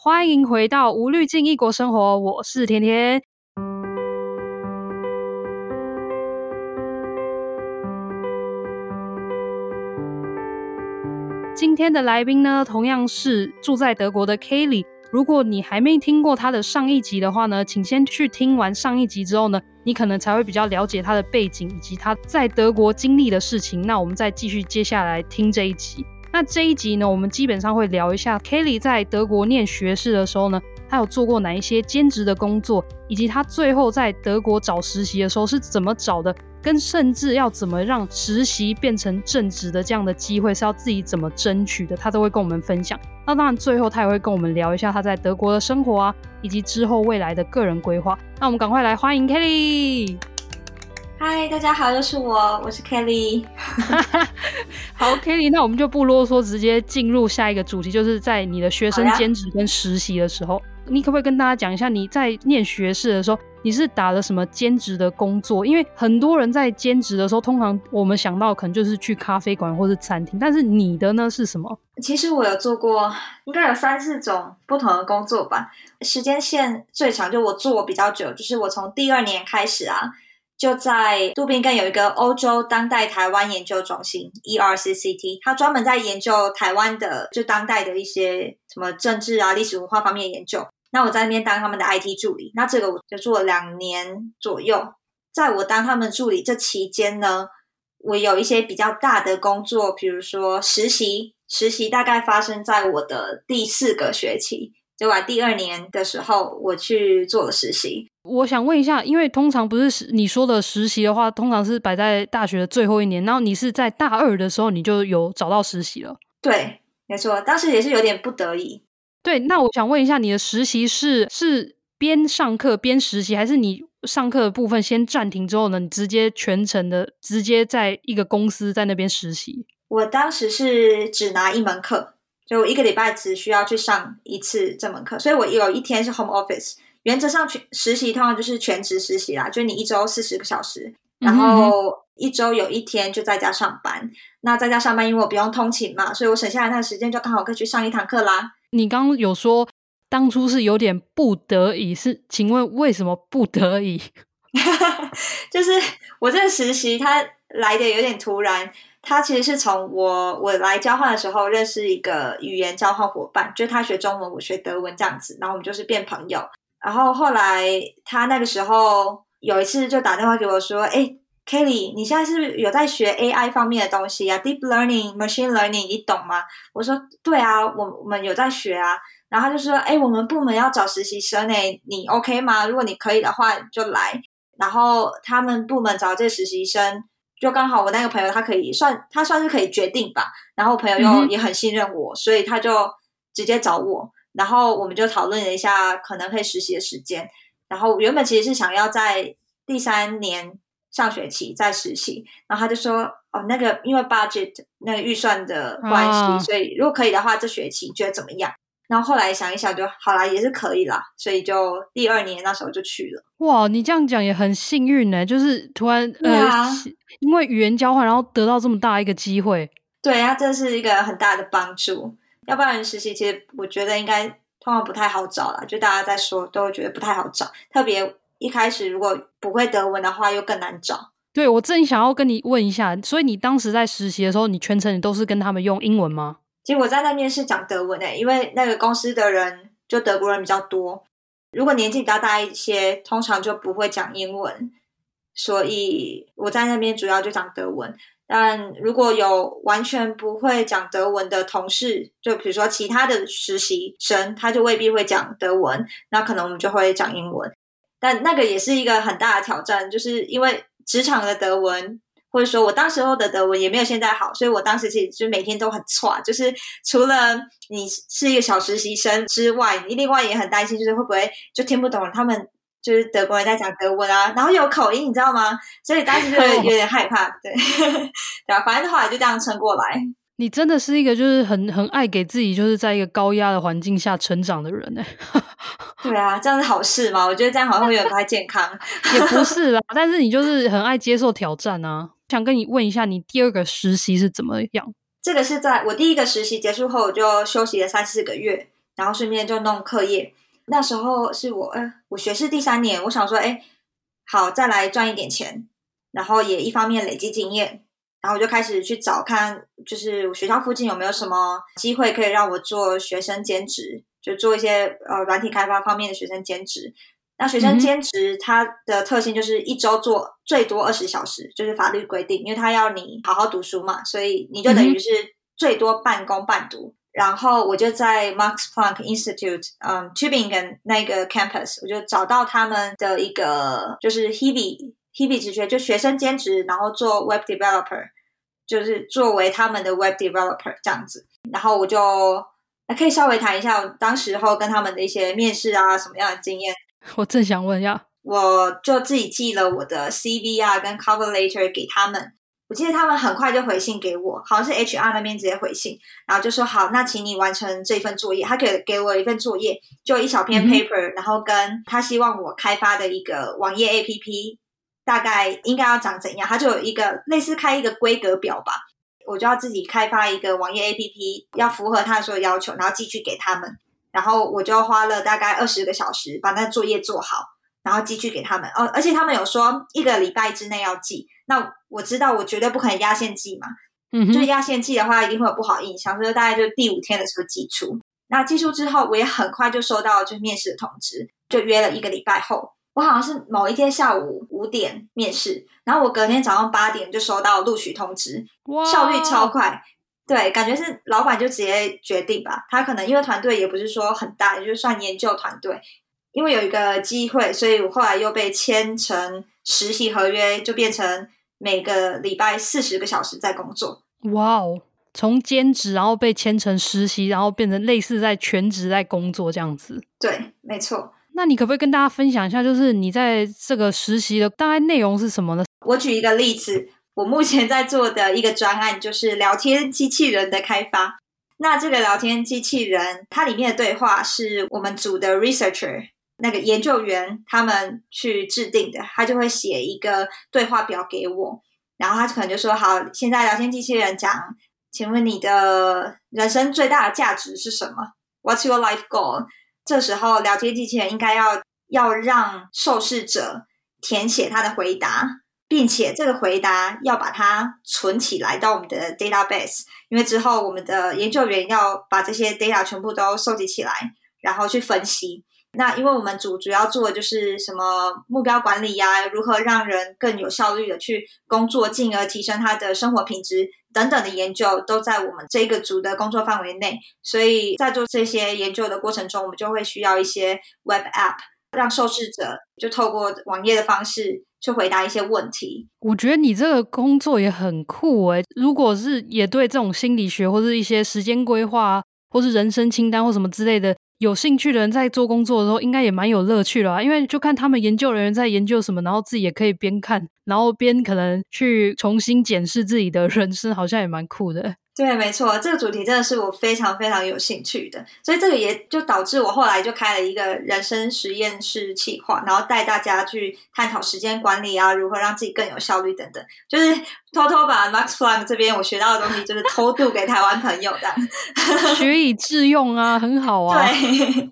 欢迎回到无滤镜异国生活，我是甜甜。今天的来宾呢，同样是住在德国的 Kelly。如果你还没听过他的上一集的话呢，请先去听完上一集之后呢，你可能才会比较了解他的背景以及他在德国经历的事情。那我们再继续接下来听这一集。那这一集呢，我们基本上会聊一下 Kelly 在德国念学士的时候呢，他有做过哪一些兼职的工作，以及他最后在德国找实习的时候是怎么找的。跟甚至要怎么让实习变成正职的这样的机会是要自己怎么争取的，他都会跟我们分享。那当然，最后他也会跟我们聊一下他在德国的生活啊，以及之后未来的个人规划。那我们赶快来欢迎 Kelly。嗨，大家好，又是我，我是 Kelly。好，Kelly，那我们就不啰嗦，直接进入下一个主题，就是在你的学生兼职跟实习的时候，你可不可以跟大家讲一下你在念学士的时候？你是打了什么兼职的工作？因为很多人在兼职的时候，通常我们想到可能就是去咖啡馆或是餐厅，但是你的呢是什么？其实我有做过，应该有三四种不同的工作吧。时间线最长就我做比较久，就是我从第二年开始啊，就在杜宾根有一个欧洲当代台湾研究中心 （ERCCT），它专门在研究台湾的就当代的一些什么政治啊、历史文化方面研究。那我在那边当他们的 IT 助理，那这个我就做了两年左右。在我当他们助理这期间呢，我有一些比较大的工作，比如说实习。实习大概发生在我的第四个学期，就在第二年的时候，我去做了实习。我想问一下，因为通常不是你说的实习的话，通常是摆在大学的最后一年，然后你是在大二的时候你就有找到实习了？对，没错，当时也是有点不得已。对，那我想问一下，你的实习是是边上课边实习，还是你上课的部分先暂停之后呢，你直接全程的直接在一个公司在那边实习？我当时是只拿一门课，就一个礼拜只需要去上一次这门课，所以我有一天是 home office。原则上全实习通常就是全职实习啦，就是你一周四十个小时，然后一周有一天就在家上班。嗯、那在家上班，因为我不用通勤嘛，所以我省下来那个时间就刚好可以去上一堂课啦。你刚刚有说当初是有点不得已，是请问为什么不得已？就是我这个实习它来的有点突然，它其实是从我我来交换的时候认识一个语言交换伙伴，就是他学中文，我学德文这样子，然后我们就是变朋友。然后后来他那个时候有一次就打电话给我说：“哎，Kelly，你现在是不是有在学 AI 方面的东西啊？Deep Learning、Machine Learning，你懂吗？”我说：“对啊，我我们有在学啊。”然后他就说：“哎，我们部门要找实习生诶，你 OK 吗？如果你可以的话，就来。”然后他们部门找这实习生，就刚好我那个朋友他可以算他算是可以决定吧。然后朋友又也很信任我，所以他就直接找我。然后我们就讨论了一下可能可以实习的时间。然后原本其实是想要在第三年上学期再实习，然后他就说：“哦，那个因为 budget 那个预算的关系，啊、所以如果可以的话，这学期你觉得怎么样？”然后后来想一想就好啦，也是可以啦，所以就第二年那时候就去了。哇，你这样讲也很幸运呢，就是突然啊、呃，因为语言交换，然后得到这么大一个机会。对啊，这是一个很大的帮助。要不然实习其实我觉得应该通常不太好找啦，就大家在说都会觉得不太好找，特别一开始如果不会德文的话又更难找。对，我正想要跟你问一下，所以你当时在实习的时候，你全程你都是跟他们用英文吗？其实我在那边是讲德文诶，因为那个公司的人就德国人比较多，如果年纪比较大一些，通常就不会讲英文，所以我在那边主要就讲德文。但如果有完全不会讲德文的同事，就比如说其他的实习生，他就未必会讲德文，那可能我们就会讲英文。但那个也是一个很大的挑战，就是因为职场的德文，或者说我当时候的德文也没有现在好，所以我当时其实就每天都很挫，就是除了你是一个小实习生之外，你另外也很担心，就是会不会就听不懂他们。就是德国人在讲德文啊，然后有口音，你知道吗？所以当时就有 点害怕，对，对啊，反正后来就这样撑过来。你真的是一个就是很很爱给自己就是在一个高压的环境下成长的人呢。对啊，这样是好事吗？我觉得这样好像会有点不太健康。也不是啦，但是你就是很爱接受挑战啊。想跟你问一下，你第二个实习是怎么样？这个是在我第一个实习结束后，我就休息了三四个月。然后顺便就弄课业。那时候是我，呃，我学士第三年，我想说，哎，好，再来赚一点钱，然后也一方面累积经验，然后我就开始去找看，就是我学校附近有没有什么机会可以让我做学生兼职，就做一些呃软体开发方面的学生兼职。那学生兼职它的特性就是一周做最多二十小时，就是法律规定，因为他要你好好读书嘛，所以你就等于是最多半工半读。然后我就在 Max Planck Institute，嗯，Tubingen 那个 campus，我就找到他们的一个就是 Hebe Hebe 职缺，就学生兼职，然后做 Web Developer，就是作为他们的 Web Developer 这样子。然后我就可以稍微谈一下当时候跟他们的一些面试啊什么样的经验。我正想问一下，我就自己寄了我的 CV 啊跟 Cover Letter 给他们。我记得他们很快就回信给我，好像是 HR 那边直接回信，然后就说好，那请你完成这份作业。他给给我一份作业，就一小篇 paper，、嗯、然后跟他希望我开发的一个网页 APP，大概应该要长怎样？他就有一个类似开一个规格表吧，我就要自己开发一个网页 APP，要符合他的所有要求，然后寄去给他们。然后我就花了大概二十个小时把那作业做好，然后寄去给他们。哦，而且他们有说一个礼拜之内要寄。那我知道我绝对不可能压线寄嘛，嗯，就是压线寄的话一定会有不好印象，所以大概就第五天的时候寄出。那寄出之后，我也很快就收到就是面试的通知，就约了一个礼拜后，我好像是某一天下午五点面试，然后我隔天早上八点就收到录取通知，效率超快。对，感觉是老板就直接决定吧，他可能因为团队也不是说很大，也就算研究团队，因为有一个机会，所以我后来又被签成实习合约，就变成。每个礼拜四十个小时在工作，哇哦！从兼职然后被签成实习，然后变成类似在全职在工作这样子。对，没错。那你可不可以跟大家分享一下，就是你在这个实习的大概内容是什么呢？我举一个例子，我目前在做的一个专案就是聊天机器人的开发。那这个聊天机器人，它里面的对话是我们组的 researcher。那个研究员他们去制定的，他就会写一个对话表给我，然后他可能就说：“好，现在聊天机器人讲，请问你的人生最大的价值是什么？What's your life goal？” 这时候聊天机器人应该要要让受试者填写他的回答，并且这个回答要把它存起来到我们的 database，因为之后我们的研究员要把这些 data 全部都收集起来，然后去分析。那因为我们组主要做的就是什么目标管理呀，如何让人更有效率的去工作，进而提升他的生活品质等等的研究，都在我们这个组的工作范围内。所以在做这些研究的过程中，我们就会需要一些 web app，让受试者就透过网页的方式去回答一些问题。我觉得你这个工作也很酷诶，如果是也对这种心理学或是一些时间规划，或是人生清单或什么之类的。有兴趣的人在做工作的时候，应该也蛮有乐趣的啊，因为就看他们研究人员在研究什么，然后自己也可以边看，然后边可能去重新检视自己的人生，好像也蛮酷的。对，没错，这个主题真的是我非常非常有兴趣的，所以这个也就导致我后来就开了一个人生实验室企划，然后带大家去探讨时间管理啊，如何让自己更有效率等等，就是偷偷把 Max Planck 这边我学到的东西，就是偷渡给台湾朋友的，学以致用啊，很好啊。对。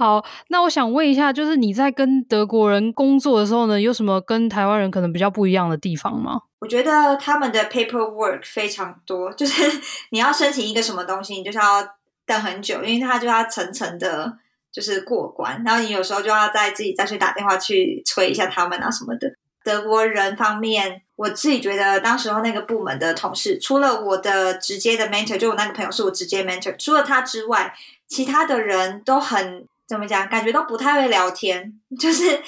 好，那我想问一下，就是你在跟德国人工作的时候呢，有什么跟台湾人可能比较不一样的地方吗？我觉得他们的 paperwork 非常多，就是 你要申请一个什么东西，你就是要等很久，因为他就要层层的，就是过关，然后你有时候就要再自己再去打电话去催一下他们啊什么的。德国人方面，我自己觉得当时候那个部门的同事，除了我的直接的 mentor，就我那个朋友是我直接 mentor，除了他之外，其他的人都很。怎么讲？感觉都不太会聊天，就是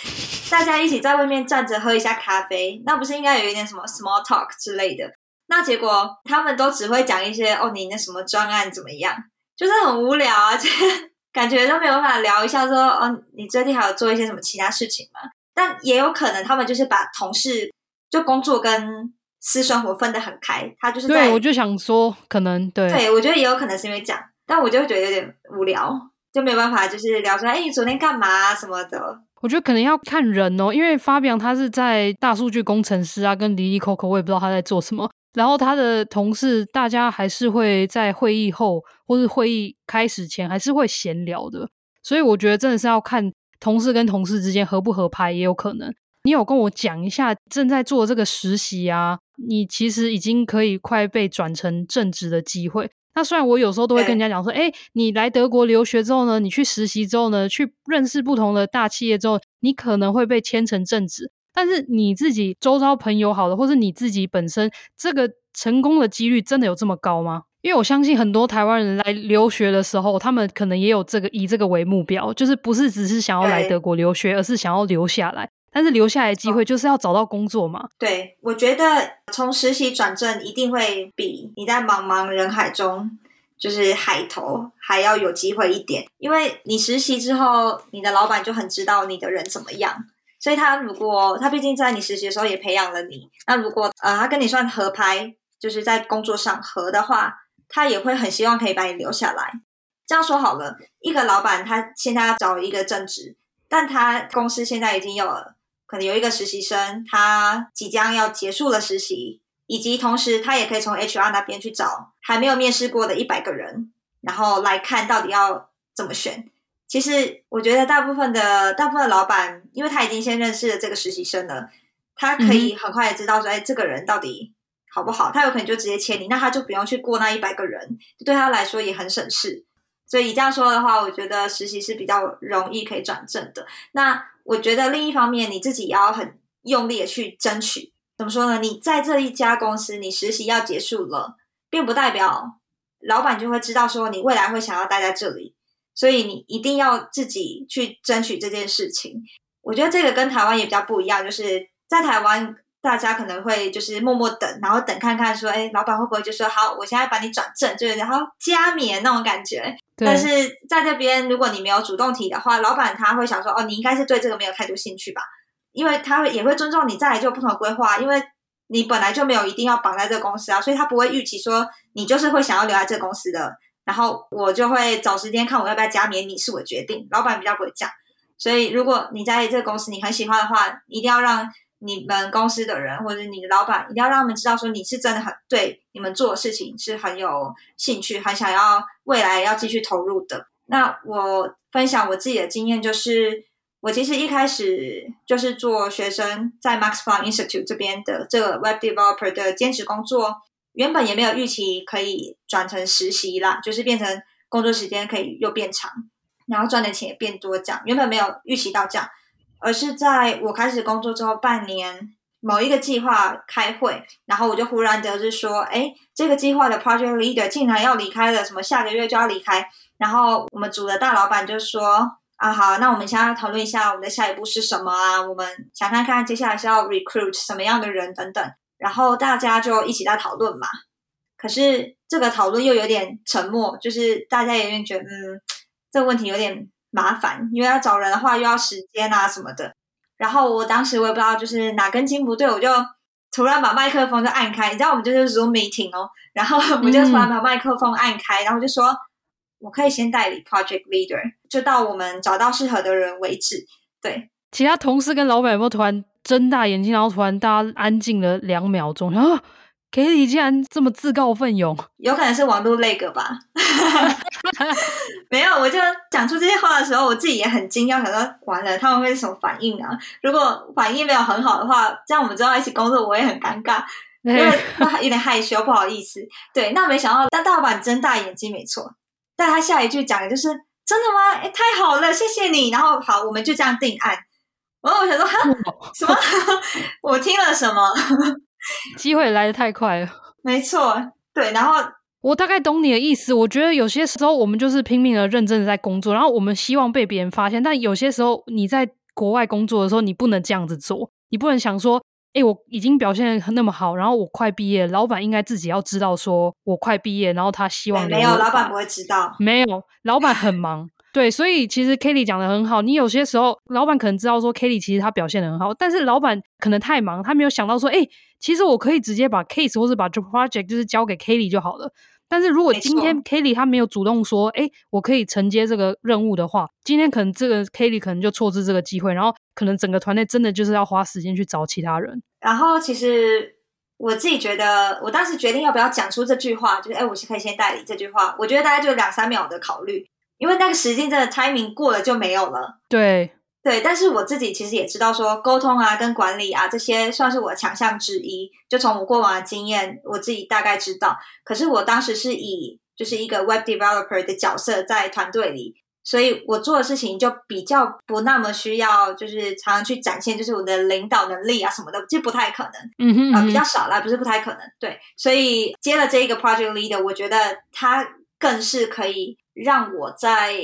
大家一起在外面站着喝一下咖啡，那不是应该有一点什么 small talk 之类的？那结果他们都只会讲一些哦，你那什么专案怎么样？就是很无聊啊，就 感觉都没有办法聊一下说哦，你最近还有做一些什么其他事情吗？但也有可能他们就是把同事就工作跟私生活分得很开，他就是对，我就想说可能对，对我觉得也有可能是因为这样，但我就会觉得有点无聊。就没有办法，就是聊出来，哎，你昨天干嘛什么的？我觉得可能要看人哦，因为 Fabian 他是在大数据工程师啊，跟 Lily Coco，我也不知道他在做什么。然后他的同事，大家还是会在会议后或是会议开始前，还是会闲聊的。所以我觉得真的是要看同事跟同事之间合不合拍，也有可能。你有跟我讲一下正在做这个实习啊，你其实已经可以快被转成正职的机会。那虽然我有时候都会跟人家讲说，哎，你来德国留学之后呢，你去实习之后呢，去认识不同的大企业之后，你可能会被签成正职。但是你自己周遭朋友好了，或是你自己本身这个成功的几率真的有这么高吗？因为我相信很多台湾人来留学的时候，他们可能也有这个以这个为目标，就是不是只是想要来德国留学，而是想要留下来。但是留下来的机会就是要找到工作嘛。对，我觉得从实习转正一定会比你在茫茫人海中就是海投还要有机会一点，因为你实习之后，你的老板就很知道你的人怎么样。所以他如果他毕竟在你实习的时候也培养了你，那如果呃他跟你算合拍，就是在工作上合的话，他也会很希望可以把你留下来。这样说好了，一个老板他现在要找一个正职，但他公司现在已经有了可能有一个实习生，他即将要结束了实习，以及同时他也可以从 HR 那边去找还没有面试过的一百个人，然后来看到底要怎么选。其实我觉得大部分的大部分的老板，因为他已经先认识了这个实习生了，他可以很快的知道说，哎，这个人到底好不好？他有可能就直接签你，那他就不用去过那一百个人，对他来说也很省事。所以这样说的话，我觉得实习是比较容易可以转正的。那我觉得另一方面，你自己也要很用力的去争取。怎么说呢？你在这一家公司，你实习要结束了，并不代表老板就会知道说你未来会想要待在这里。所以你一定要自己去争取这件事情。我觉得这个跟台湾也比较不一样，就是在台湾大家可能会就是默默等，然后等看看说，哎，老板会不会就说好，我现在把你转正，就是然后加冕那种感觉。但是在这边，如果你没有主动提的话，老板他会想说，哦，你应该是对这个没有太多兴趣吧？因为他会也会尊重你再来就不同的规划，因为你本来就没有一定要绑在这个公司啊，所以他不会预期说你就是会想要留在这个公司的。然后我就会找时间看我要不要加冕你，是我决定。老板比较不会讲，所以如果你在这个公司你很喜欢的话，一定要让你们公司的人或者你的老板一定要让他们知道说你是真的很对你们做的事情是很有兴趣，很想要未来要继续投入的。那我分享我自己的经验，就是我其实一开始就是做学生在 Max Planck Institute 这边的这个 Web Developer 的兼职工作。原本也没有预期可以转成实习啦，就是变成工作时间可以又变长，然后赚的钱也变多这样。原本没有预期到这样，而是在我开始工作之后半年，某一个计划开会，然后我就忽然得知说，哎，这个计划的 project leader 竟然要离开了，什么下个月就要离开。然后我们组的大老板就说，啊好，那我们现在讨论一下我们的下一步是什么啊？我们想看看接下来是要 recruit 什么样的人等等。然后大家就一起在讨论嘛，可是这个讨论又有点沉默，就是大家有点觉得，嗯，这个问题有点麻烦，因为要找人的话又要时间啊什么的。然后我当时我也不知道就是哪根筋不对，我就突然把麦克风就按开，你知道我们就是 Zoom meeting 哦，然后我就突然把麦克风按开，然后就说我可以先代理 project leader，就到我们找到适合的人为止。对，其他同事跟老板有没有突然？睁大眼睛，然后突然大家安静了两秒钟，然后 Kelly 竟然这么自告奋勇，有可能是网络那个吧？没有，我就讲出这些话的时候，我自己也很惊讶，想说完了他们会是什么反应啊？如果反应没有很好的话，这样我们之后一起工作我也很尴尬，因为有点害羞，不好意思。对，那没想到，但大老板睁大眼睛没错，但他下一句讲的就是真的吗？哎，太好了，谢谢你。然后好，我们就这样定案。然后我想说，哈，什么？我听了什么？机会来的太快了。没错，对。然后我大概懂你的意思。我觉得有些时候我们就是拼命的、认真的在工作，然后我们希望被别人发现。但有些时候你在国外工作的时候，你不能这样子做。你不能想说，哎，我已经表现得那么好，然后我快毕业，老板应该自己要知道说我快毕业，然后他希望没有，老板 不会知道。没有，老板很忙。对，所以其实 Kelly 讲的很好。你有些时候，老板可能知道说 Kelly 其实他表现的很好，但是老板可能太忙，他没有想到说，哎，其实我可以直接把 case 或者把这 project 就是交给 Kelly 就好了。但是如果今天 Kelly 他没有主动说，哎，我可以承接这个任务的话，今天可能这个 Kelly 可能就错失这个机会，然后可能整个团队真的就是要花时间去找其他人。然后其实。我自己觉得，我当时决定要不要讲出这句话，就是哎，我是可以先代理这句话。我觉得大概就两三秒的考虑，因为那个时间真的 timing 过了就没有了。对对，但是我自己其实也知道说，沟通啊跟管理啊这些算是我的强项之一。就从我过往的经验，我自己大概知道。可是我当时是以就是一个 web developer 的角色在团队里。所以我做的事情就比较不那么需要，就是常常去展现，就是我的领导能力啊什么的，这不太可能，嗯哼，嗯哼，呃，比较少啦，不是不太可能，对。所以接了这一个 project leader，我觉得他更是可以让我在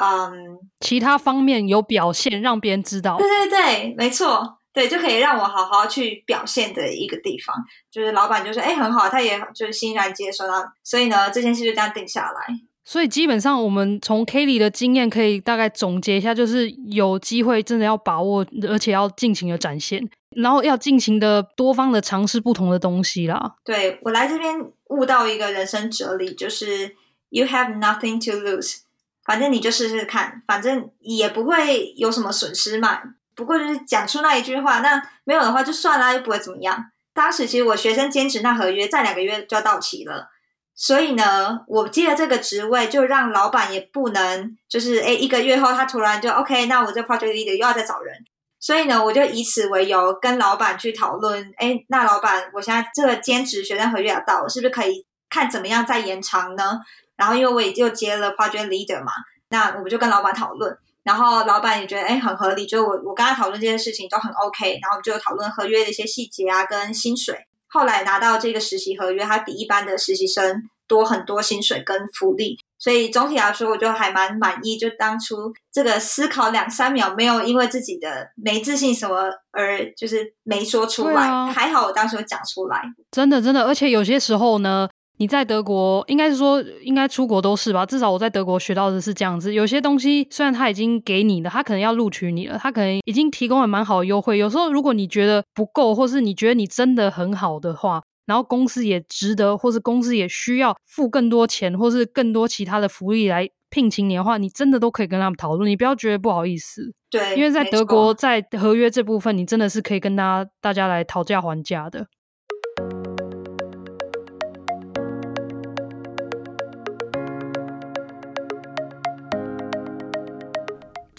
嗯其他方面有表现，让别人知道。对对对，没错，对，就可以让我好好去表现的一个地方。就是老板就说，哎，很好，他也就是欣然接受到，所以呢，这件事就这样定下来。所以基本上，我们从 Kelly 的经验可以大概总结一下，就是有机会真的要把握，而且要尽情的展现，然后要尽情的多方的尝试不同的东西啦。对，我来这边悟到一个人生哲理，就是 You have nothing to lose，反正你就试试看，反正也不会有什么损失嘛。不过就是讲出那一句话，那没有的话就算了，又不会怎么样。当时其实我学生兼职那合约在两个月就要到期了。所以呢，我接了这个职位，就让老板也不能，就是诶，一个月后他突然就 OK，那我这 project leader 又要再找人。所以呢，我就以此为由跟老板去讨论，诶，那老板，我现在这个兼职学生合约要到，我是不是可以看怎么样再延长呢？然后因为我也就接了 project leader 嘛，那我们就跟老板讨论，然后老板也觉得诶很合理，就我我跟他讨论这些事情都很 OK，然后就讨论合约的一些细节啊跟薪水。后来拿到这个实习合约，他比一般的实习生多很多薪水跟福利，所以总体来说，我就还蛮满意。就当初这个思考两三秒，没有因为自己的没自信什么而就是没说出来，啊、还好我当时有讲出来。真的真的，而且有些时候呢。你在德国，应该是说，应该出国都是吧。至少我在德国学到的是这样子。有些东西虽然他已经给你了，他可能要录取你了，他可能已经提供了蛮好的优惠。有时候如果你觉得不够，或是你觉得你真的很好的话，然后公司也值得，或是公司也需要付更多钱，或是更多其他的福利来聘请你的话，你真的都可以跟他们讨论。你不要觉得不好意思，对，因为在德国，在合约这部分，你真的是可以跟大家大家来讨价还价的。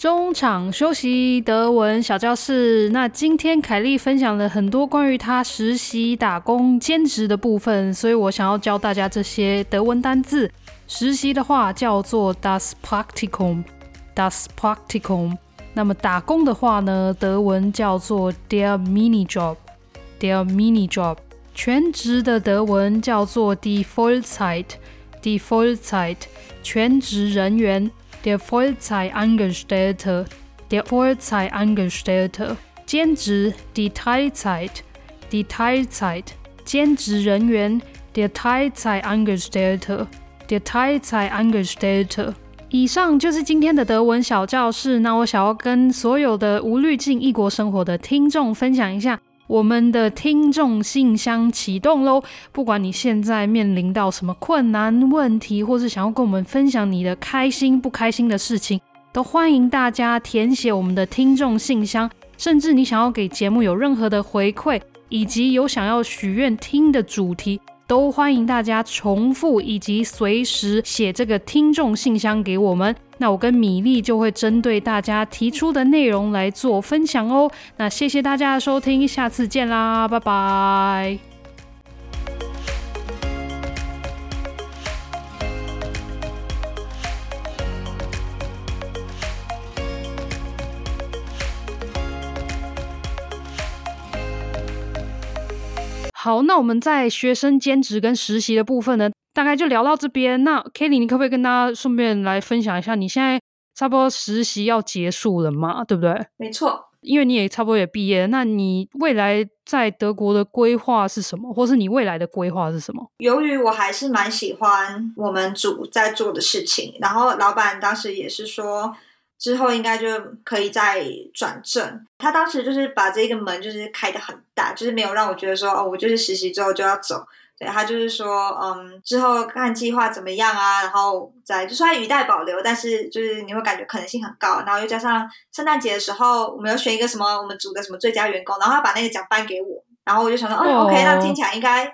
中场休息，德文小教室。那今天凯莉分享了很多关于她实习、打工、兼职的部分，所以我想要教大家这些德文单字。实习的话叫做 das Praktikum，das Praktikum。那么打工的话呢，德文叫做 der Minijob，der Minijob。全职的德文叫做 die Vollzeit，die Vollzeit。全职人员。Der Vollzeitangestellte, der Vollzeitangestellte，兼职 die Teilzeit, die Teilzeit，兼职人员 der Teilzeitangestellte, der Teilzeitangestellte。以上就是今天的德文小教室。那我想要跟所有的无滤镜异国生活的听众分享一下。我们的听众信箱启动喽！不管你现在面临到什么困难问题，或是想要跟我们分享你的开心不开心的事情，都欢迎大家填写我们的听众信箱。甚至你想要给节目有任何的回馈，以及有想要许愿听的主题，都欢迎大家重复以及随时写这个听众信箱给我们。那我跟米粒就会针对大家提出的内容来做分享哦。那谢谢大家的收听，下次见啦，拜拜。好，那我们在学生兼职跟实习的部分呢，大概就聊到这边。那 Kelly，你可不可以跟大家顺便来分享一下，你现在差不多实习要结束了嘛？对不对？没错，因为你也差不多也毕业了，那你未来在德国的规划是什么，或是你未来的规划是什么？由于我还是蛮喜欢我们组在做的事情，然后老板当时也是说，之后应该就可以再转正。他当时就是把这个门就是开的很大，就是没有让我觉得说，哦，我就是实习之后就要走。对，他就是说，嗯，之后看计划怎么样啊，然后再就算语带保留，但是就是你会感觉可能性很高，然后又加上圣诞节的时候，我们要选一个什么我们组的什么最佳员工，然后他把那个奖颁给我，然后我就想说，哦、oh.，OK，那听起来应该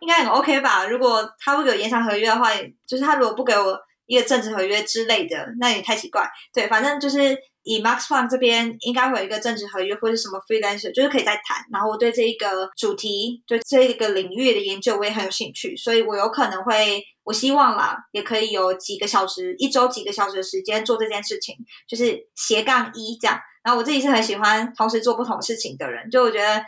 应该很 OK 吧？如果他不给我延长合约的话，就是他如果不给我一个政治合约之类的，那也太奇怪。对，反正就是以 Max Planck 这边应该会有一个政治合约或者什么 freelancer，就是可以再谈。然后我对这一个主题，对这一个领域的研究，我也很有兴趣，所以我有可能会。我希望啦，也可以有几个小时，一周几个小时的时间做这件事情，就是斜杠一这样。然后我自己是很喜欢同时做不同事情的人，就我觉得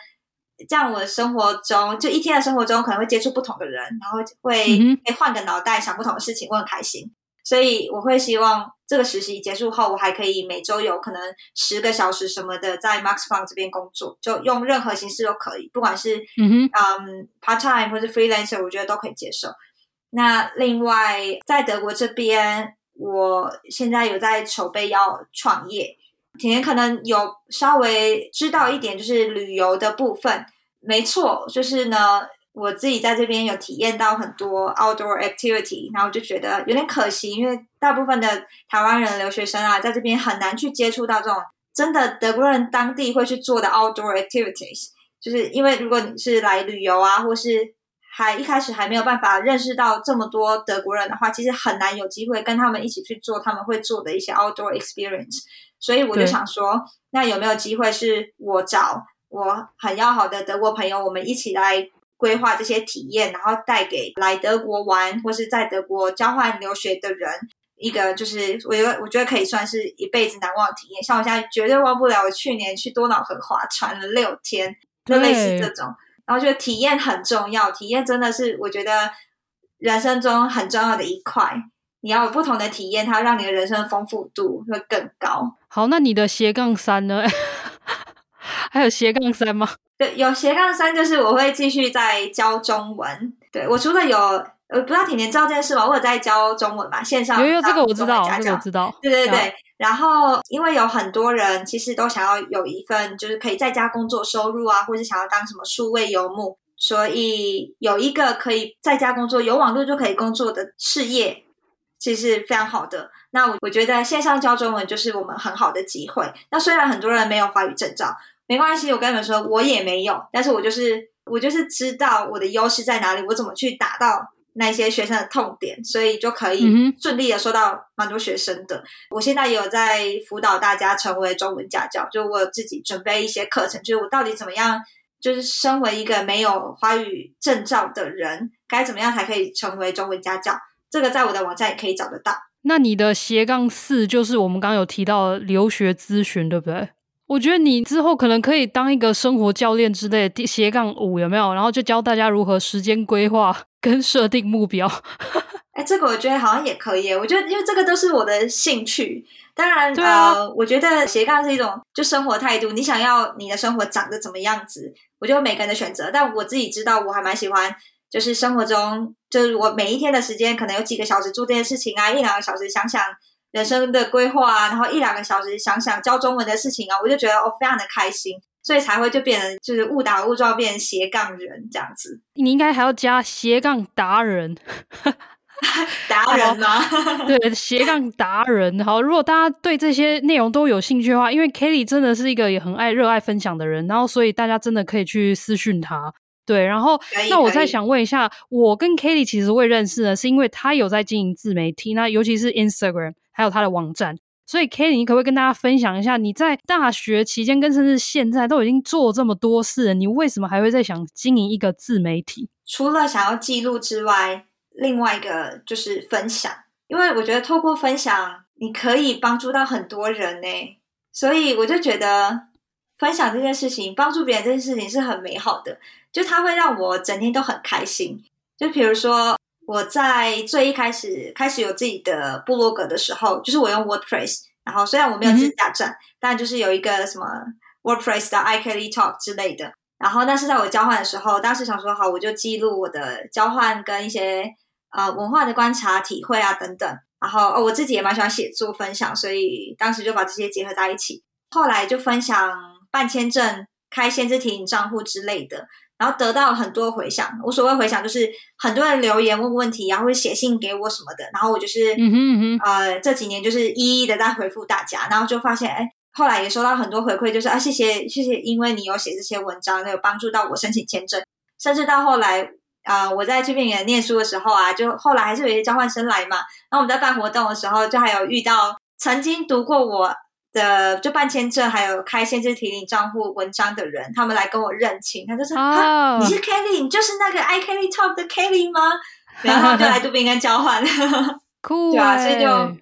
这样我的生活中，就一天的生活中可能会接触不同的人，然后会会换个脑袋想不同的事情，我很开心。所以我会希望这个实习结束后，我还可以每周有可能十个小时什么的在 Max Planck 这边工作，就用任何形式都可以，不管是嗯嗯 part time 或者 freelancer，我觉得都可以接受。那另外，在德国这边，我现在有在筹备要创业。甜甜可能有稍微知道一点，就是旅游的部分。没错，就是呢，我自己在这边有体验到很多 outdoor activity，然后就觉得有点可惜，因为大部分的台湾人留学生啊，在这边很难去接触到这种真的德国人当地会去做的 outdoor activities。就是因为如果你是来旅游啊，或是还一开始还没有办法认识到这么多德国人的话，其实很难有机会跟他们一起去做他们会做的一些 outdoor experience。所以我就想说，那有没有机会是我找我很要好的德国朋友，我们一起来规划这些体验，然后带给来德国玩或是在德国交换留学的人一个，就是我觉得我觉得可以算是一辈子难忘的体验。像我现在绝对忘不了我去年去多瑙河划船了六天，就类似这种。然后觉得体验很重要，体验真的是我觉得人生中很重要的一块。你要有不同的体验，它会让你的人生丰富度会更高。好，那你的斜杠三呢？还有斜杠三吗？对，有斜杠三，就是我会继续在教中文。对，我除了有，呃，不知道甜甜知道这件事吗？我有在教中文嘛，线上。有有，这个我知道，这个我知道。对对对。然后，因为有很多人其实都想要有一份就是可以在家工作收入啊，或是想要当什么数位游牧，所以有一个可以在家工作、有网络就可以工作的事业，其实非常好的。那我我觉得线上教中文就是我们很好的机会。那虽然很多人没有华语证照，没关系，我跟你们说，我也没有，但是我就是我就是知道我的优势在哪里，我怎么去打到。那些学生的痛点，所以就可以顺利的收到蛮多学生的。嗯、我现在也有在辅导大家成为中文家教，就我自己准备一些课程，就是我到底怎么样，就是身为一个没有华语证照的人，该怎么样才可以成为中文家教？这个在我的网站也可以找得到。那你的斜杠四就是我们刚刚有提到留学咨询，对不对？我觉得你之后可能可以当一个生活教练之类的，斜杠五有没有？然后就教大家如何时间规划 跟设定目标。哎，这个我觉得好像也可以。我觉得因为这个都是我的兴趣。当然，对啊，呃，我觉得斜杠是一种就生活态度。你想要你的生活长得怎么样子？我觉得每个人的选择。但我自己知道，我还蛮喜欢，就是生活中，就是我每一天的时间可能有几个小时做这件事情啊，一两个小时想想。人生的规划啊，然后一两个小时想想教中文的事情啊，我就觉得我非常的开心，所以才会就变成就是误打误撞变成斜杠人这样子。你应该还要加斜杠达人，达人吗？对，斜杠达人。好，如果大家对这些内容都有兴趣的话，因为 Kelly 真的是一个也很爱热爱分享的人，然后所以大家真的可以去私讯他。对，然后那我再想问一下，我跟 Kelly 其实会认识呢，是因为他有在经营自媒体，那尤其是 Instagram。还有他的网站，所以 Kelly，你可不可以跟大家分享一下，你在大学期间跟甚至现在都已经做这么多事了，你为什么还会在想经营一个自媒体？除了想要记录之外，另外一个就是分享，因为我觉得透过分享，你可以帮助到很多人呢，所以我就觉得分享这件事情，帮助别人这件事情是很美好的，就它会让我整天都很开心。就比如说。我在最一开始开始有自己的部落格的时候，就是我用 WordPress，然后虽然我没有自驾站，嗯、但就是有一个什么 WordPress 的 iKelly Talk 之类的。然后但是在我交换的时候，当时想说好，我就记录我的交换跟一些呃文化的观察、体会啊等等。然后哦，我自己也蛮喜欢写作分享，所以当时就把这些结合在一起。后来就分享办签证、开限制提醒账户之类的。然后得到很多回响，我所谓回响就是很多人留言问问题，然后会写信给我什么的，然后我就是，嗯哼嗯哼呃，这几年就是一一的在回复大家，然后就发现，哎，后来也收到很多回馈，就是啊，谢谢谢谢，因为你有写这些文章，有帮助到我申请签证，甚至到后来啊、呃，我在这边也念书的时候啊，就后来还是有一些交换生来嘛，然后我们在办活动的时候，就还有遇到曾经读过我的就办签证还有开限制提领账户文章的人，他们来跟我认亲，他就说啊，你是 Kelly，你就是那个 iKelly Talk 的 Kelly 吗？然后就来杜宾跟交换，对啊，所以就。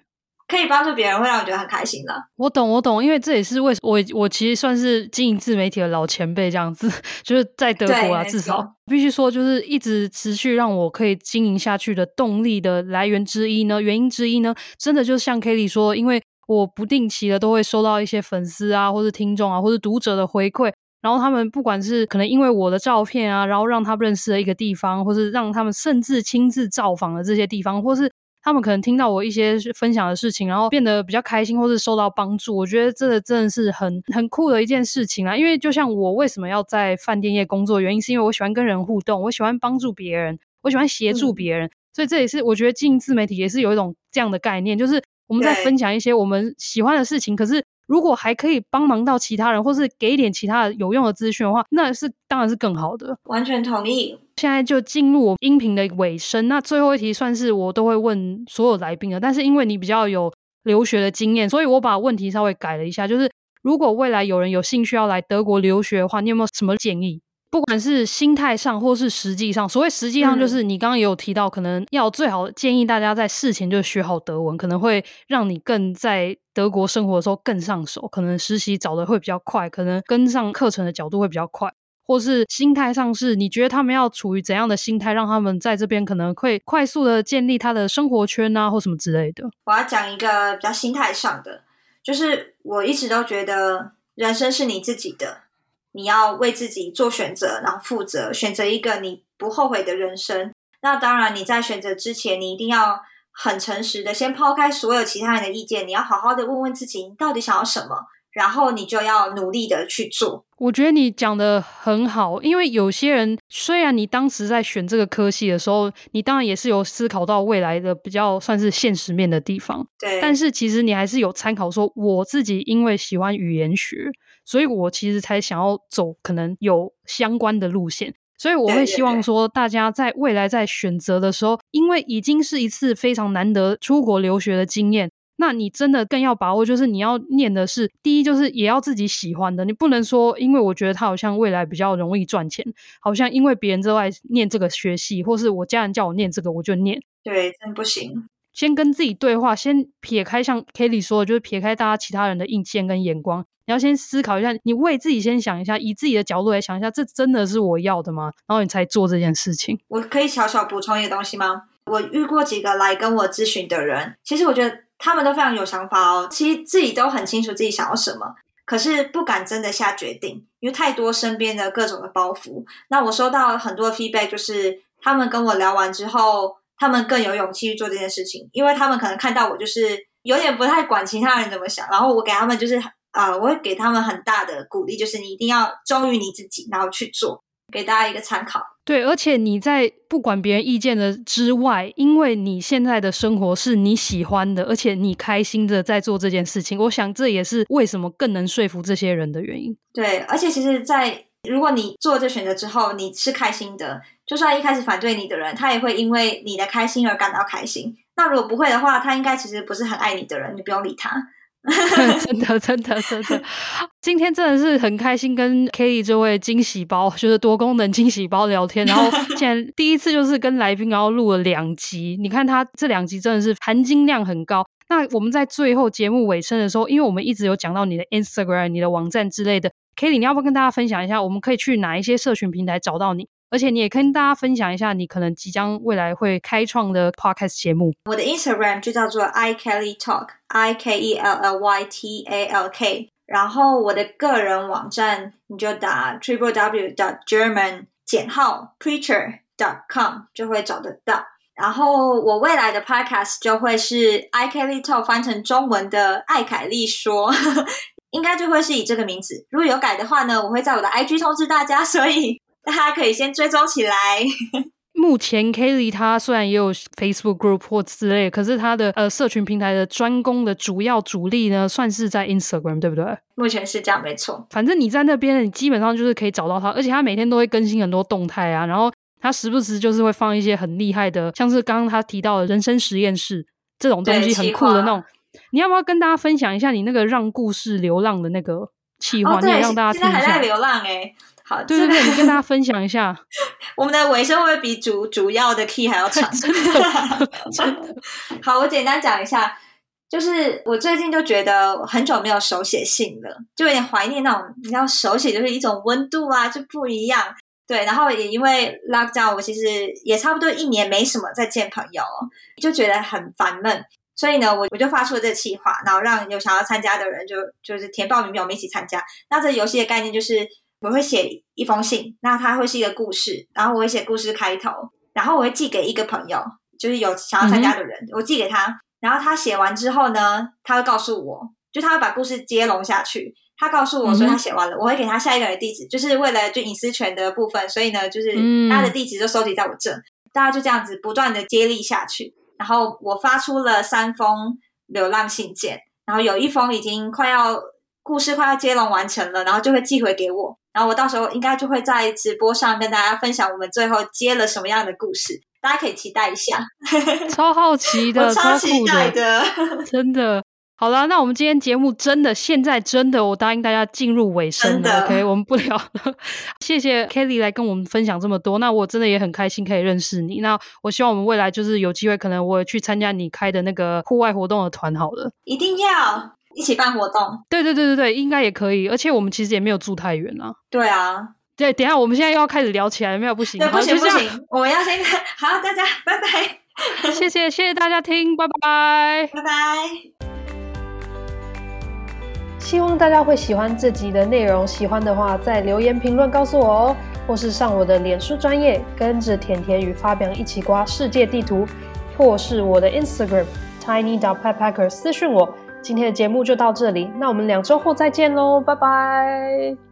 可以帮助别人，会让我觉得很开心的。我懂，我懂，因为这也是为我我其实算是经营自媒体的老前辈，这样子，就是在德国啊，至少必须说，就是一直持续让我可以经营下去的动力的来源之一呢，原因之一呢，真的就是像 Kelly 说，因为我不定期的都会收到一些粉丝啊，或是听众啊，或是读者的回馈，然后他们不管是可能因为我的照片啊，然后让他们认识了一个地方，或是让他们甚至亲自造访了这些地方，或是。他们可能听到我一些分享的事情，然后变得比较开心，或是受到帮助。我觉得这个真的是很很酷的一件事情啊！因为就像我为什么要在饭店业工作，原因是因为我喜欢跟人互动，我喜欢帮助别人，我喜欢协助别人。嗯、所以这也是我觉得经营自媒体也是有一种这样的概念，就是我们在分享一些我们喜欢的事情，可是。如果还可以帮忙到其他人，或是给一点其他的有用的资讯的话，那是当然是更好的。完全同意。现在就进入我音频的尾声，那最后一题算是我都会问所有来宾的，但是因为你比较有留学的经验，所以我把问题稍微改了一下，就是如果未来有人有兴趣要来德国留学的话，你有没有什么建议？不管是心态上，或是实际上，所谓实际上就是你刚刚也有提到，嗯、可能要最好建议大家在事前就学好德文，可能会让你更在德国生活的时候更上手，可能实习找的会比较快，可能跟上课程的角度会比较快，或是心态上是你觉得他们要处于怎样的心态，让他们在这边可能会快速的建立他的生活圈啊，或什么之类的。我要讲一个比较心态上的，就是我一直都觉得人生是你自己的。你要为自己做选择，然后负责，选择一个你不后悔的人生。那当然，你在选择之前，你一定要很诚实的先抛开所有其他人的意见，你要好好的问问自己，你到底想要什么，然后你就要努力的去做。我觉得你讲的很好，因为有些人虽然你当时在选这个科系的时候，你当然也是有思考到未来的比较算是现实面的地方，对，但是其实你还是有参考说，我自己因为喜欢语言学。所以我其实才想要走可能有相关的路线，所以我会希望说，大家在未来在选择的时候，因为已经是一次非常难得出国留学的经验，那你真的更要把握，就是你要念的是第一，就是也要自己喜欢的，你不能说因为我觉得他好像未来比较容易赚钱，好像因为别人之外念这个学系，或是我家人叫我念这个我就念，对，真不行。先跟自己对话，先撇开像 Kelly 说的，就是撇开大家其他人的意见跟眼光。你要先思考一下，你为自己先想一下，以自己的角度来想一下，这真的是我要的吗？然后你才做这件事情。我可以小小补充一个东西吗？我遇过几个来跟我咨询的人，其实我觉得他们都非常有想法哦，其实自己都很清楚自己想要什么，可是不敢真的下决定，因为太多身边的各种的包袱。那我收到很多 feedback，就是他们跟我聊完之后，他们更有勇气去做这件事情，因为他们可能看到我就是有点不太管其他人怎么想，然后我给他们就是。啊、我会给他们很大的鼓励，就是你一定要忠于你自己，然后去做，给大家一个参考。对，而且你在不管别人意见的之外，因为你现在的生活是你喜欢的，而且你开心的在做这件事情，我想这也是为什么更能说服这些人的原因。对，而且其实在，如果你做这选择之后，你是开心的，就算一开始反对你的人，他也会因为你的开心而感到开心。那如果不会的话，他应该其实不是很爱你的人，你不用理他。真的，真的，真的，今天真的是很开心跟 Kelly 这位惊喜包，就是多功能惊喜包聊天。然后 竟然第一次就是跟来宾，然后录了两集。你看他这两集真的是含金量很高。那我们在最后节目尾声的时候，因为我们一直有讲到你的 Instagram、你的网站之类的，Kelly，你要不要跟大家分享一下，我们可以去哪一些社群平台找到你？而且你也跟大家分享一下，你可能即将未来会开创的 podcast 节目。我的 Instagram 就叫做 iKelly Talk，I K E L L Y T A L K。然后我的个人网站你就打 triple w dot german 减号 preacher dot com 就会找得到。然后我未来的 podcast 就会是 iKelly Talk 翻成中文的艾凯莉说，应该就会是以这个名字。如果有改的话呢，我会在我的 IG 通知大家。所以。大家可以先追踪起来。目前 Kelly 他虽然也有 Facebook group 或之类，可是他的呃社群平台的专攻的主要主力呢，算是在 Instagram，对不对？目前是这样，没错。反正你在那边，你基本上就是可以找到他，而且他每天都会更新很多动态啊，然后他时不时就是会放一些很厉害的，像是刚刚他提到的人生实验室这种东西，很酷的那种。你要不要跟大家分享一下你那个让故事流浪的那个企划？哦、你也让大家听一下。现在还在流浪哎、欸。好，对对对，你跟大家分享一下，我们的尾声会不会比主主要的 key 还要长？真的，真的。好，我简单讲一下，就是我最近就觉得很久没有手写信了，就有点怀念那种，你知道手写就是一种温度啊，就不一样。对，然后也因为 lockdown，我其实也差不多一年没什么再见朋友，就觉得很烦闷，所以呢，我我就发出了这个企划，然后让有想要参加的人就就是填报名表，我们一起参加。那这游戏的概念就是。我会写一封信，那它会是一个故事，然后我会写故事开头，然后我会寄给一个朋友，就是有想要参加的人，嗯、我寄给他，然后他写完之后呢，他会告诉我，就他会把故事接龙下去，他告诉我说他写完了，嗯、我会给他下一个人的地址，就是为了就隐私权的部分，所以呢，就是他的地址就收集在我这，大家就这样子不断的接力下去，然后我发出了三封流浪信件，然后有一封已经快要故事快要接龙完成了，然后就会寄回给我。然后我到时候应该就会在直播上跟大家分享我们最后接了什么样的故事，大家可以期待一下。超好奇的，超期待的，的真的。好了，那我们今天节目真的现在真的，我答应大家进入尾声了。OK，我们不聊了。谢谢 Kelly 来跟我们分享这么多，那我真的也很开心可以认识你。那我希望我们未来就是有机会，可能我去参加你开的那个户外活动的团好了。一定要。一起办活动，对对对对对，应该也可以。而且我们其实也没有住太远啊。对啊，对，等一下我们现在又要开始聊起来，没有不行，对，不行不行，我们要先看。好，大家拜拜。谢谢谢谢大家听，拜拜拜拜。希望大家会喜欢这集的内容，喜欢的话在留言评论告诉我哦，或是上我的脸书专业，跟着甜甜与发表一起刮世界地图，或是我的 Instagram tiny dot petpacker 私讯我。今天的节目就到这里，那我们两周后再见喽，拜拜。